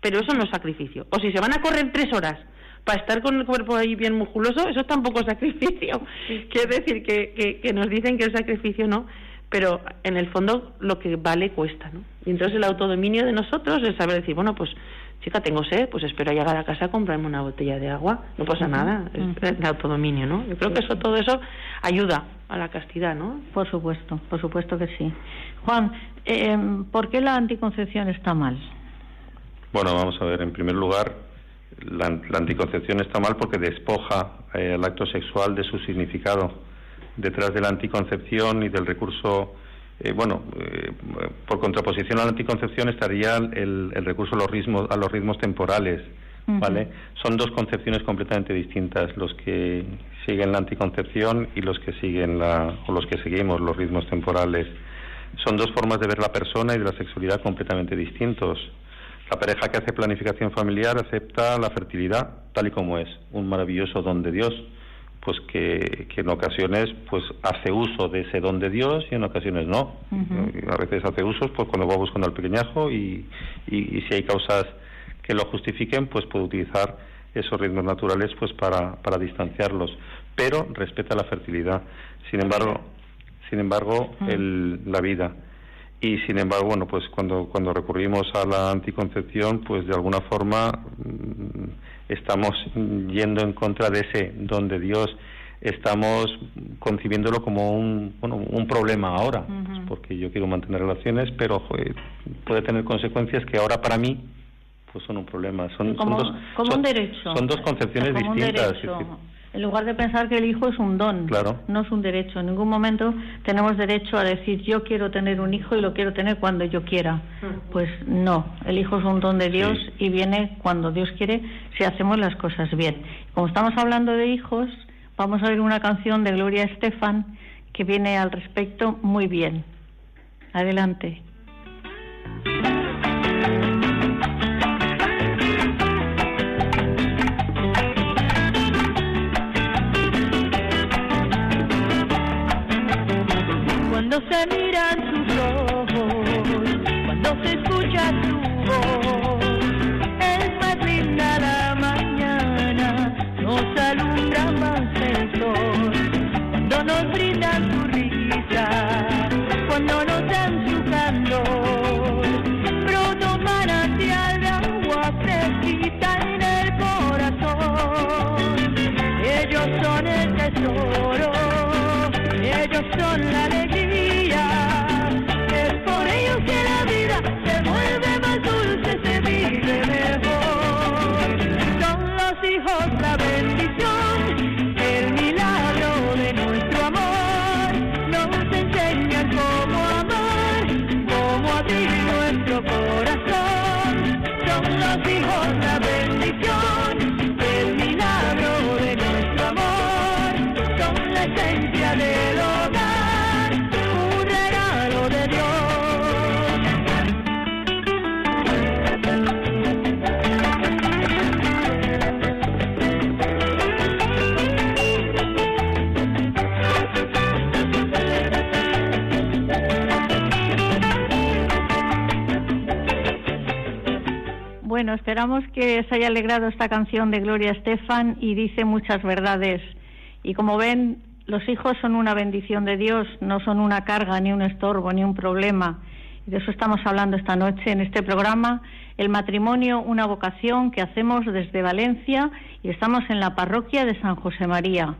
pero eso no es sacrificio. O si se van a correr tres horas para estar con el cuerpo ahí bien musculoso, eso tampoco es sacrificio. Quiere decir que, que, nos dicen que el sacrificio no, pero en el fondo lo que vale cuesta, ¿no? Y entonces el autodominio de nosotros es saber decir, bueno, pues chica, tengo sed, pues espero llegar a casa a comprarme una botella de agua, no pasa nada, es el autodominio, ¿no? Yo creo que eso todo eso ayuda a la castidad, ¿no? Por supuesto, por supuesto que sí. Juan, eh, ¿por qué la anticoncepción está mal? Bueno, vamos a ver, en primer lugar, la, anticoncepción está mal porque despoja eh, el acto sexual de su significado. Detrás de la anticoncepción y del recurso, eh, bueno, eh, por contraposición a la anticoncepción estaría el, recurso a los ritmos, a los ritmos temporales, ¿vale? Son dos concepciones completamente distintas, los que siguen la anticoncepción y los que siguen la, o los que seguimos los ritmos temporales. Son dos formas de ver la persona y de la sexualidad completamente distintos. La pareja que hace planificación familiar acepta la fertilidad tal y como es, un maravilloso don de Dios, pues que, en ocasiones pues hace uso de ese don de Dios y en ocasiones no. A veces hace uso pues cuando va buscando al pequeñajo y, y, si hay causas que lo justifiquen, pues puede utilizar esos ritmos naturales pues para, para distanciarlos, pero respeta la fertilidad. Sin embargo, sin embargo, el, la vida y sin embargo bueno pues cuando cuando recurrimos a la anticoncepción pues de alguna forma mm, estamos yendo en contra de ese don de Dios estamos concibiéndolo como un bueno, un problema ahora pues, porque yo quiero mantener relaciones pero puede tener consecuencias que ahora para mí pues son un problema son, como, dos como un derecho son dos concepciones distintas en lugar de pensar que el hijo es un don, no es un derecho. En ningún momento tenemos derecho a decir yo quiero tener un hijo y lo quiero tener cuando yo quiera. Pues no, el hijo es un don de Dios y viene cuando Dios quiere si hacemos las cosas bien. Como estamos hablando de hijos, vamos a ver una canción de Gloria Estefan que viene al respecto muy bien. Adelante. Se miran sus ojos, cuando se escucha su voz, es más linda la mañana, nos alumbra más el sol, cuando nos brindan su risa, Bueno, esperamos que os haya alegrado esta canción de Gloria Estefan y dice muchas verdades. Y como ven, los hijos son una bendición de Dios, no son una carga, ni un estorbo, ni un problema. De eso estamos hablando esta noche en este programa, El matrimonio, una vocación que hacemos desde Valencia y estamos en la parroquia de San José María.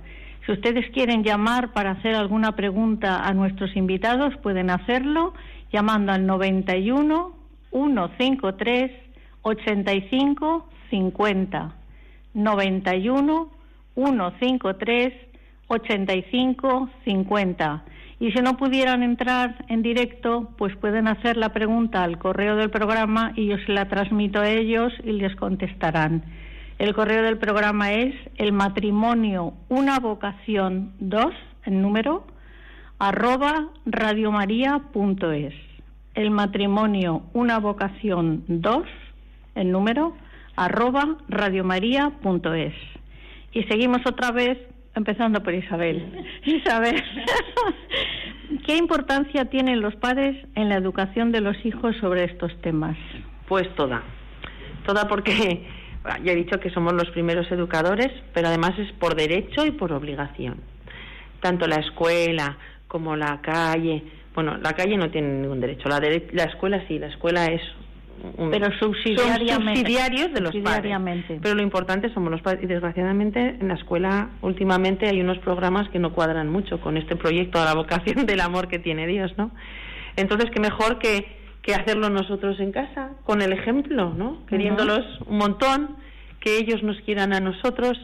Si ustedes quieren llamar para hacer alguna pregunta a nuestros invitados, pueden hacerlo llamando al 91 153 85 50 91 153 85 50. Y si no pudieran entrar en directo, pues pueden hacer la pregunta al correo del programa y yo se la transmito a ellos y les contestarán. El correo del programa es el matrimonio una vocación 2, en número, arroba radiomaria.es el matrimonio, una vocación 2, el número, arroba radiomaria.es. Y seguimos otra vez, empezando por Isabel. Isabel, ¿qué importancia tienen los padres en la educación de los hijos sobre estos temas? Pues toda. Toda porque ya he dicho que somos los primeros educadores, pero además es por derecho y por obligación. Tanto la escuela como la calle, bueno, la calle no tiene ningún derecho, la, dere- la escuela sí, la escuela es un- Pero subsidiariamente. son subsidiarios de los padres. Pero lo importante somos los padres y desgraciadamente en la escuela últimamente hay unos programas que no cuadran mucho con este proyecto a la vocación del amor que tiene Dios, ¿no? Entonces, qué mejor que, que hacerlo nosotros en casa, con el ejemplo, ¿no? Queriéndolos un montón, que ellos nos quieran a nosotros,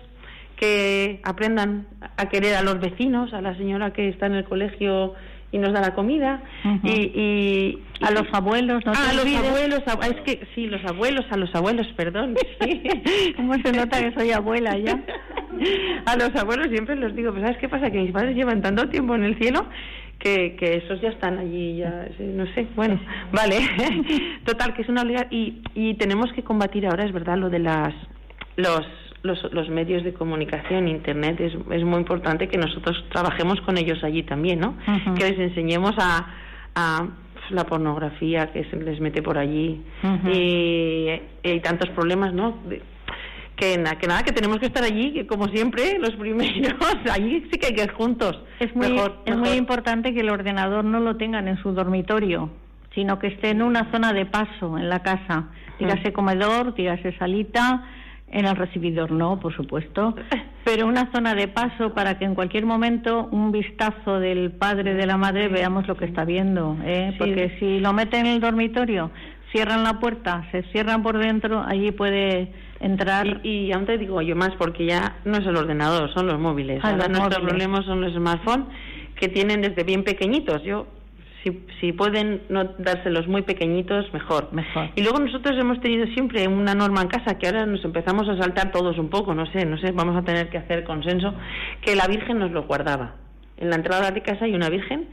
que aprendan a querer a los vecinos, a la señora que está en el colegio y nos da la comida, y, y- A los abuelos, no Ah, a los abuelos, a- es que sí, los abuelos, a los abuelos, perdón. sí. ¿Cómo se nota que soy abuela ya? A los abuelos siempre los digo, pero ¿sabes qué pasa? Que mis padres llevan tanto tiempo en el cielo que, que esos ya están allí, ya, no sé, bueno, vale. Total, que es una obligación. Y, y tenemos que combatir ahora, es verdad, lo de las los, los, los medios de comunicación, Internet, es, es muy importante que nosotros trabajemos con ellos allí también, ¿no? Que les enseñemos a, a la pornografía que se les mete por allí y, y hay tantos problemas, ¿no? De- que, na- que nada, que tenemos que estar allí, que como siempre, los primeros, allí sí que hay que ir juntos. Es muy, Mejor, es muy importante que el ordenador no lo tengan en su dormitorio, sino que esté en una zona de paso en la casa. Dígase comedor, dígase salita, en el recibidor no, por supuesto, pero una zona de paso para que en cualquier momento un vistazo del padre de la madre veamos lo que está viendo, ¿eh? Sí. porque si lo meten en el dormitorio, cierran la puerta, se cierran por dentro, allí puede entrar Y, y aún te digo yo más, porque ya no es el ordenador, son los móviles. Ah, Ahora los nuestros móviles. problemas son los smartphones, que tienen desde bien pequeñitos. Yo, si, si pueden no dárselos muy pequeñitos, mejor. Mejor. Y luego nosotros hemos tenido siempre una norma en casa que ahora nos empezamos a saltar todos un poco, no sé, no sé, vamos a tener que hacer consenso, que la Virgen nos lo guardaba. En la entrada de casa hay una Virgen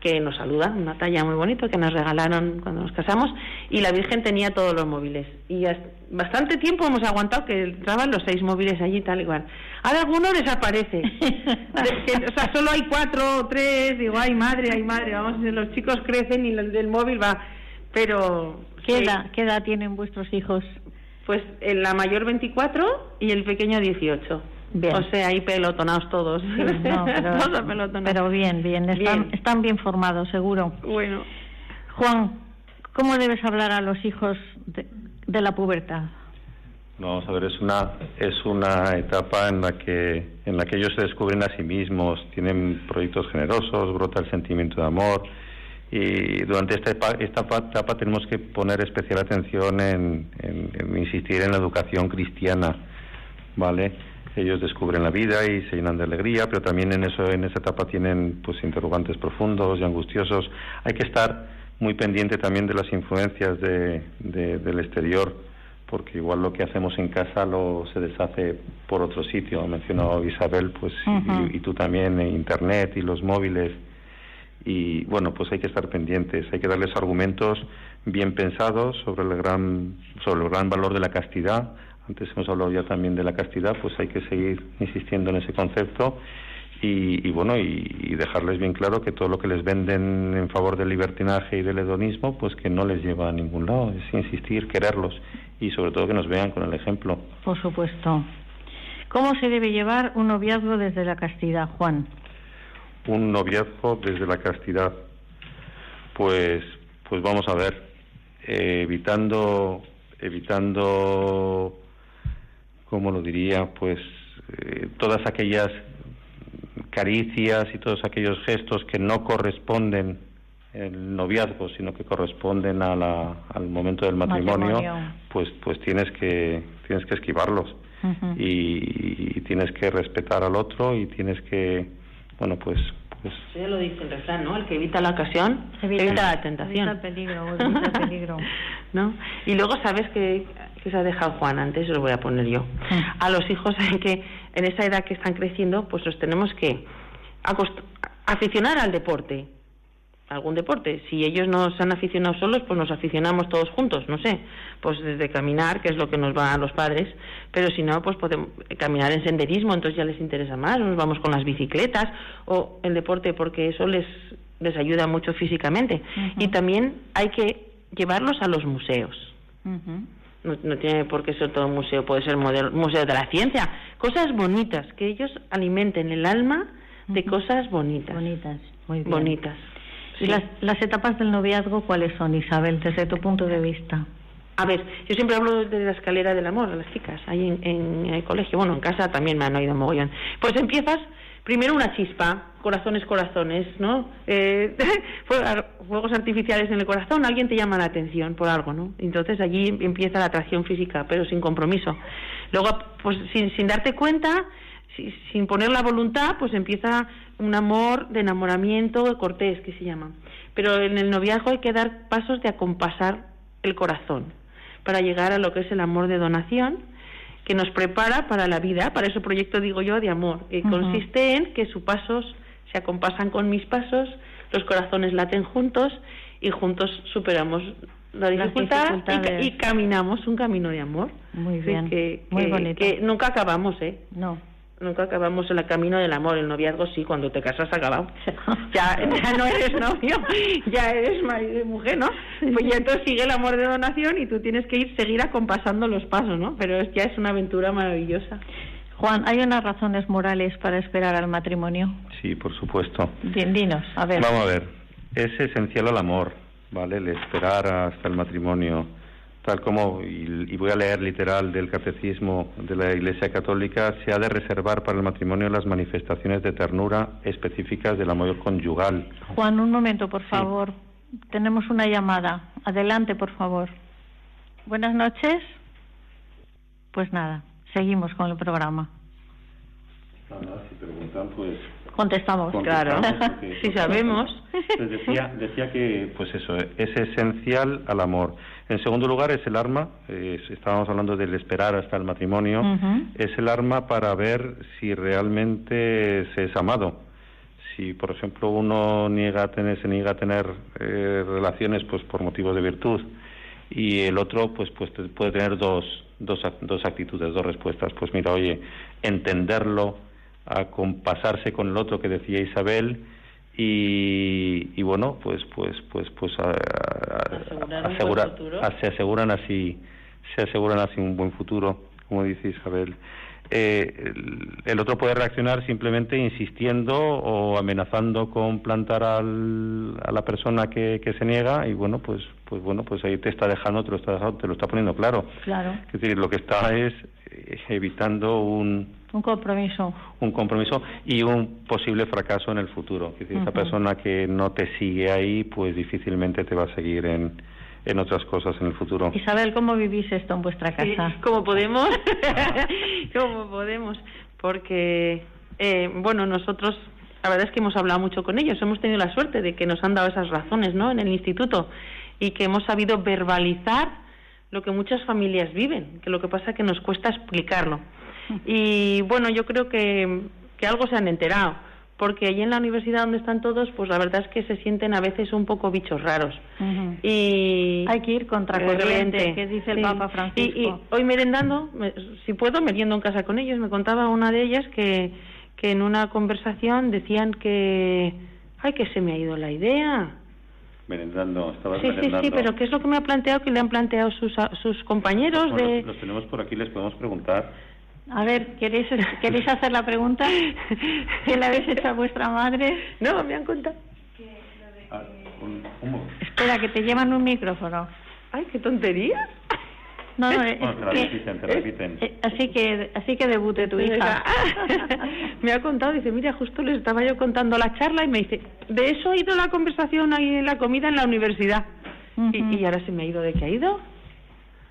que nos saluda, una talla muy bonita que nos regalaron cuando nos casamos, y la Virgen tenía todos los móviles. Y bastante tiempo hemos aguantado que entraban los seis móviles allí tal y cual. Ahora alguno desaparece. O sea, solo hay cuatro o tres, digo, ay madre, ay madre, vamos, los chicos crecen y el del móvil va. Pero... ¿Qué sí, edad, ¿Qué edad tienen vuestros hijos? Pues en la mayor 24 y el pequeño 18. Bien. O sea, ahí pelotonados todos. No, pero, todos apelotonados. pero bien, bien están, Bien. están bien formados, seguro. Bueno, Juan, ¿cómo debes hablar a los hijos de, de la pubertad? Vamos a ver, es una es una etapa en la que en la que ellos se descubren a sí mismos, tienen proyectos generosos, brota el sentimiento de amor y durante esta etapa, esta etapa tenemos que poner especial atención en, en- en insistir en la educación cristiana, ¿vale? Ellos descubren la vida y se llenan de alegría, pero también en eso en esa etapa tienen pues interrogantes profundos y angustiosos. Hay que estar muy pendiente también de las influencias de- de- del exterior porque igual lo que hacemos en casa lo se deshace por otro sitio. Ha mencionado Isabel, pues, y- y, tú también, en Internet y los móviles. Y bueno, pues hay que estar pendientes, hay que darles argumentos bien pensados sobre el gran, sobre el gran valor de la castidad. Antes hemos hablado ya también de la castidad, pues hay que seguir insistiendo en ese concepto y, y bueno, y, y dejarles bien claro que todo lo que les venden en favor del libertinaje y del hedonismo, pues que no les lleva a ningún lado, es insistir, quererlos y sobre todo que nos vean con el ejemplo. Por supuesto. ¿Cómo se debe llevar un noviazgo desde la castidad, Juan? Un noviazgo desde la castidad, pues, pues vamos a ver, eh, evitando, evitando, ¿cómo lo diría? Pues eh, todas aquellas caricias y todos aquellos gestos que no corresponden el noviazgo, sino que corresponden a la, al momento del matrimonio, Matrimonio. pues pues tienes que tienes que esquivarlos y, y tienes que respetar al otro y tienes que bueno pues pues eso ya lo dice el refrán, ¿no? El que evita la ocasión Evita- evita, la tentación. evita el peligro, evita el peligro. ¿No? Y luego, ¿sabes que, que se ha dejado Juan antes? Lo voy a poner yo. A los hijos hay que, en esa edad que están creciendo, pues los tenemos que aficionar al deporte. algún deporte. Si ellos no se han aficionado solos, pues nos aficionamos todos juntos, no sé, pues desde caminar, que es lo que nos va a los padres, pero si no, pues podemos caminar en senderismo, entonces ya les interesa más, nos vamos con las bicicletas o el deporte, porque eso les, les ayuda mucho físicamente. Y también hay que llevarlos a los museos. No, no tiene por qué ser todo un museo, puede ser modelo- museo de la ciencia, cosas bonitas, que ellos alimenten el alma de cosas bonitas. Bonitas, muy bien. Bonitas. ¿Y las etapas del noviazgo cuáles son, Isabel, desde tu punto de vista? A ver, yo siempre hablo de la escalera del amor a las chicas, ahí en, en el colegio, bueno, en casa también me han oído mogollón. Pues empiezas, primero una chispa, corazones, corazones, ¿no? Eh, fuegos- artificiales en el corazón, alguien te llama la atención por algo, ¿no? Entonces allí empieza la atracción física, pero sin compromiso. Luego, pues sin, sin darte cuenta, si- sin poner la voluntad, pues empieza un amor de enamoramiento cortés, que se llama. Pero en el noviazgo hay que dar pasos de acompasar el corazón para llegar a lo que es el amor de donación, que nos prepara para la vida, para ese proyecto, digo yo, de amor, que consiste en que sus pasos se acompasan con mis pasos, los corazones laten juntos y juntos superamos la dificultad y, caminamos un camino de amor. Muy bien, que, muy bonito. que nunca acabamos, ¿eh? No. Nunca acabamos en el camino del amor. El noviazgo sí, cuando te casas acabado. Ya, ya no eres novio, ya eres marido y mujer, ¿no? Pues ya entonces sigue el amor de donación y tú tienes que ir seguir acompasando los pasos, ¿no? Pero es- ya es una aventura maravillosa. Juan, ¿hay unas razones morales para esperar al matrimonio? Sí, por supuesto. Bien, dinos, a ver. Vamos a ver, es esencial el amor, ¿vale? El esperar hasta el matrimonio, tal como, y, y voy a leer literal del Catecismo de la Iglesia Católica, se ha de reservar para el matrimonio las manifestaciones de ternura específicas del amor conyugal. Juan, un momento, por favor. Tenemos una llamada. Adelante, por favor. Buenas noches. Pues nada, seguimos con el programa. si preguntan, pues Contestamos, Claro. Sí, sabemos. Pues decía, decía que, pues eso, es esencial al amor. En segundo lugar, es el arma, eh, estábamos hablando del esperar hasta el matrimonio, es el arma para ver si realmente se es amado. Si, por ejemplo, uno niega a tener, se niega a tener eh, relaciones pues por motivos de virtud y el otro pues pues puede tener dos, dos, dos actitudes, dos respuestas. Pues mira, oye, entenderlo, acompasarse con el otro que decía Isabel y, y bueno, pues pues pues pues a- asegura- se aseguran así se aseguran así un buen futuro, como dice Isabel. Eh, el, el otro puede reaccionar simplemente insistiendo o amenazando con plantar al, a la persona que, que se niega y bueno pues pues bueno pues ahí te está dejando te lo está dejando, te lo está poniendo claro. Claro, es decir lo que está es evitando un, un compromiso. un compromiso y un posible fracaso en el futuro es decir esa Ujú. persona que no te sigue ahí pues difícilmente te va a seguir en en otras cosas en el futuro Isabel, ¿cómo vivís esto en vuestra Sí, casa? como podemos, como podemos, porque, eh, bueno, nosotros, la verdad es que hemos hablado mucho con ellos, hemos tenido la suerte de que nos han dado esas razones, ¿no?, en el instituto, y que hemos sabido verbalizar lo que muchas familias viven, que lo que pasa es que nos cuesta explicarlo. Y, bueno, yo creo que, que algo se han enterado, porque allí en la universidad donde están todos, pues la verdad es que se sienten a veces un poco bichos raros. Y Hay que ir contracorriente, Corriente, que dice el sí. Papa Y, Francisco. y hoy merendando, me- si puedo, meriendo en casa con ellos, me contaba una de ellas que, que en una conversación decían que, ay, que se me ha ido la idea. merendando estabas Sí, sí, sí, pero ¿qué es lo que me ha planteado, que le han planteado sus, a- sus compañeros Bueno, de... los, los tenemos por aquí les podemos preguntar A ver, ¿queréis, ¿queréis hacer la pregunta? ¿Qué le habéis hecho a vuestra madre? No, me han contado. Ah, un- un mo- Espera, que te llevan un micrófono. Ay, qué tontería. No, no, es Bueno, te la que- repiten, te la repiten. eh, así que así que debute tu hija. me ha contado, dice, mira, justo le estaba yo contando la charla y me dice, de eso ha ido la conversación ahí en la comida en la universidad. y, y ahora se me ha ido, ¿de qué ha ido?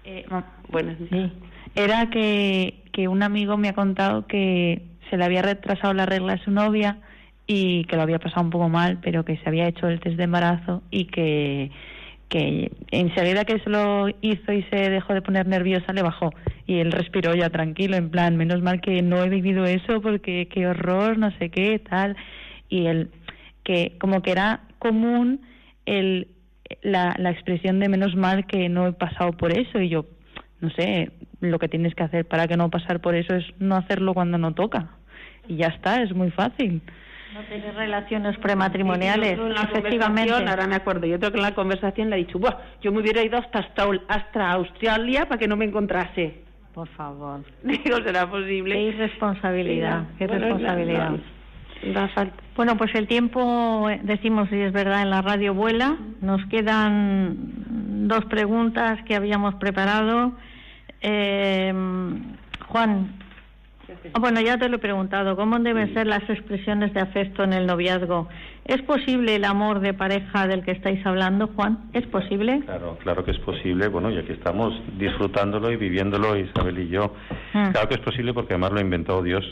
Eh, Bueno, sí. Era que, que un amigo me ha contado que se le había retrasado la regla a su novia y que lo había pasado un poco mal, pero que se había hecho el test de embarazo y que, que enseguida que se lo hizo y se dejó de poner nerviosa le bajó y él respiró ya tranquilo, en plan, menos mal que no he vivido eso porque qué horror, no sé qué, tal. Y él, que como que era común el, la, la expresión de menos mal que no he pasado por eso y yo, no sé, lo que tienes que hacer para que no pasar por eso es no hacerlo cuando no toca. Y ya está, es muy fácil. No tener relaciones prematrimoniales, Y yo en la efectivamente. conversación, Ahora me acuerdo, yo creo que en la conversación le he dicho, Buah, yo me hubiera ido hasta, hasta, hasta Australia para que no me encontrase. Por favor. Digo, ¿será posible? Qué irresponsabilidad, qué Bueno, responsabilidad. Bueno, pues el tiempo, eh, decimos, si es verdad, en la radio vuela. Nos quedan dos preguntas que habíamos preparado. Eh, Juan, bueno, ya te lo he preguntado. ¿Cómo deben ser las expresiones de afecto en el noviazgo? ¿Es posible el amor de pareja del que estáis hablando, Juan? ¿Es posible? Claro, claro que es posible, bueno, y aquí estamos disfrutándolo y viviéndolo Isabel y yo. Mm. Claro que es posible porque además lo ha inventado Dios.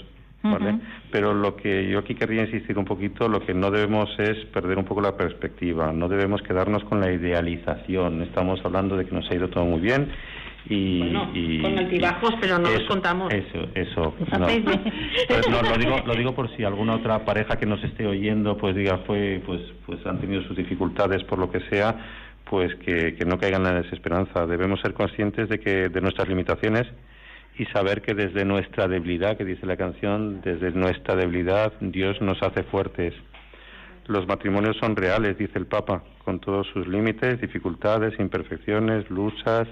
Pero lo que yo aquí querría insistir un poquito, lo que no debemos es perder un poco la perspectiva, no debemos quedarnos con la idealización. Estamos hablando de que nos ha ido todo muy bien y... Bueno, y- con altibajos, pero no los contamos. Eso, eso. no. Pues no, lo digo, lo digo por si alguna otra pareja que nos esté oyendo, pues diga, fue, pues, pues han tenido sus dificultades por lo que sea, pues que, que no caigan en la desesperanza. Debemos ser conscientes de que de nuestras limitaciones y saber que desde nuestra debilidad, que dice la canción, desde nuestra debilidad Dios nos hace fuertes. Los matrimonios son reales, dice el Papa, con todos sus límites, dificultades, imperfecciones, luchas,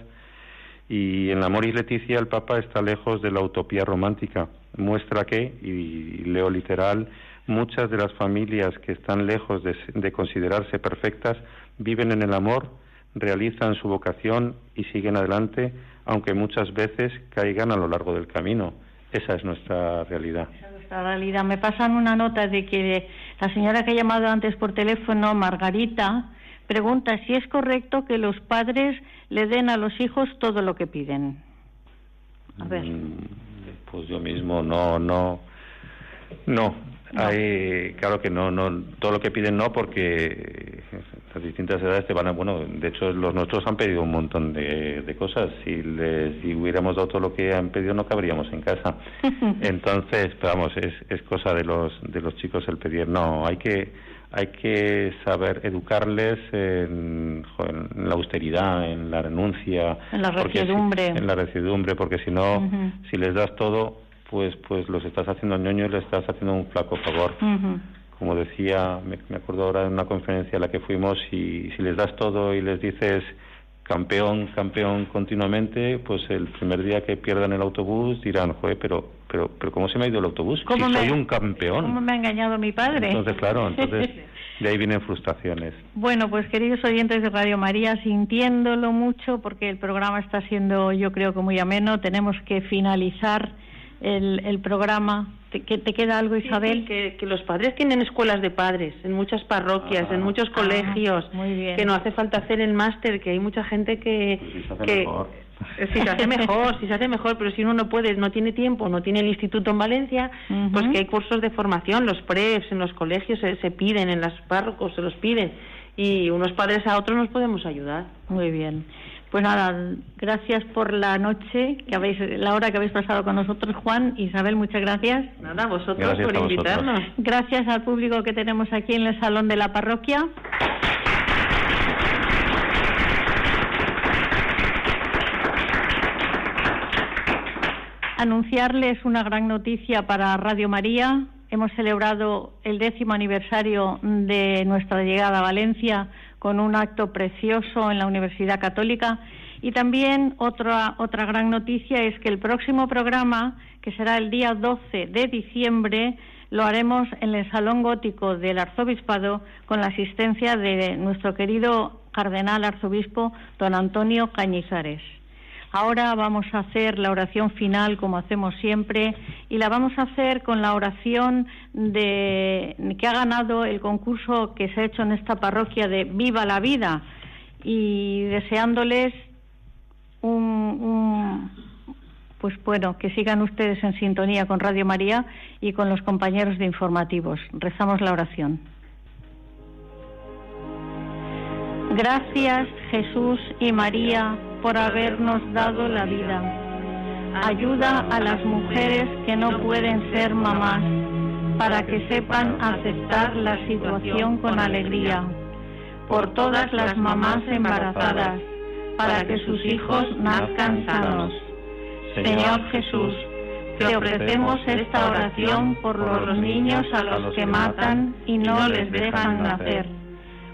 y en Amor y Leticia el Papa está lejos de la utopía romántica. Muestra que, y leo literal, muchas de las familias que están lejos de, de considerarse perfectas viven en el amor, realizan su vocación y siguen adelante, aunque muchas veces caigan a lo largo del camino. Esa es nuestra realidad. nuestra realidad. Me pasan una nota de que la señora que ha llamado antes por teléfono, Margarita, pregunta si es correcto que los padres le den a los hijos todo lo que piden. A ver. Mm, Pues yo mismo no, no, no. Hay, claro que no, no, todo lo que piden no, porque las distintas edades te van a, bueno, de hecho los nuestros han pedido un montón de, de cosas. Si les, si hubiéramos dado todo lo que han pedido no cabríamos en casa. Entonces, vamos, es, es cosa de los, de los chicos el pedir. No, hay que, hay que saber educarles en, la austeridad, en la renuncia, En la porque si- en la porque si no, si les das todo, pues, pues los estás haciendo ñoño y les estás haciendo un flaco favor. Como decía, me, me acuerdo ahora de una conferencia a la que fuimos, y si les das todo y les dices campeón, campeón continuamente, pues el primer día que pierdan el autobús dirán, joder, pero, pero, pero ¿cómo se me ha ido el autobús? ¿Cómo si me- soy un campeón. ¿Cómo me ha engañado mi padre? Entonces, claro, entonces de ahí vienen frustraciones. Bueno, pues queridos oyentes de Radio María, sintiéndolo mucho porque el programa está siendo, yo creo que muy ameno, tenemos que finalizar el, el programa. ¿Te, que- te queda algo, Isabel? Sí, que, que los padres tienen escuelas de padres en muchas parroquias, en muchos Ah, colegios, muy bien. que no hace falta hacer el máster, que hay mucha gente que... Pues si se hace que mejor. Eh, Si se hace mejor, si se hace mejor, pero si uno no puede, no tiene tiempo, no tiene el instituto en Valencia, pues que hay cursos de formación, los PREPs en los colegios se, se piden, en las párrocos se los piden, y unos padres a otros nos podemos ayudar. Muy bien. Pues nada, gracias por la noche, que habéis, la hora que habéis pasado con nosotros, Juan, Isabel, muchas gracias. Nada, vosotros Gracias por vosotros. invitarnos. Gracias al público que tenemos aquí en el salón de la parroquia. Anunciarles una gran noticia para Radio María. Hemos celebrado el décimo aniversario de nuestra llegada a Valencia con un acto precioso en la Universidad Católica. Y también otra, otra gran noticia es que el próximo programa, que será el día 12 de diciembre, lo haremos en el Salón Gótico del Arzobispado con la asistencia de nuestro querido cardenal arzobispo don Antonio Cañizares. Ahora vamos a hacer la oración final como hacemos siempre y la vamos a hacer con la oración de que ha ganado el concurso que se ha hecho en esta parroquia de Viva la Vida y deseándoles un, pues bueno, que sigan ustedes en sintonía con Radio María y con los compañeros de informativos. Rezamos la oración. Gracias Jesús y María por habernos dado la vida. Ayuda a las mujeres que no pueden ser mamás para que sepan aceptar la situación con alegría. por todas las mamás embarazadas, para que sus hijos nazcan sanos. Señor Jesús, te ofrecemos esta oración por los niños a los que matan y no les dejan nacer,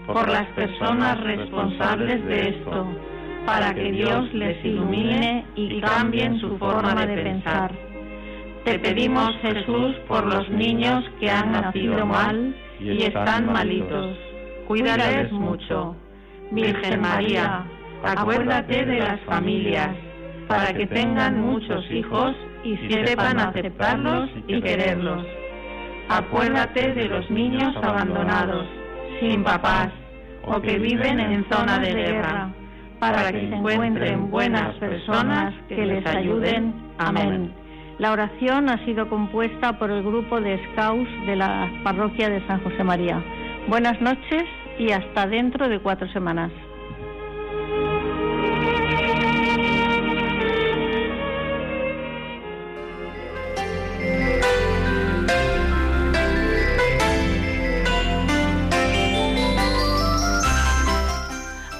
por las personas responsables de esto, para que Dios les ilumine y cambien su forma de pensar. Te pedimos, Jesús, por los niños que han nacido mal y están malitos. Cuídales mucho. Virgen María, acuérdate de las familias, para que tengan muchos hijos y sepan aceptarlos y quererlos. Acuérdate de los niños abandonados, sin papás o que viven en zona de guerra, para que se encuentren buenas personas que les ayuden. Amén. La oración ha sido compuesta por el grupo de Scouts de la parroquia de San José María. Buenas noches y hasta dentro de cuatro semanas.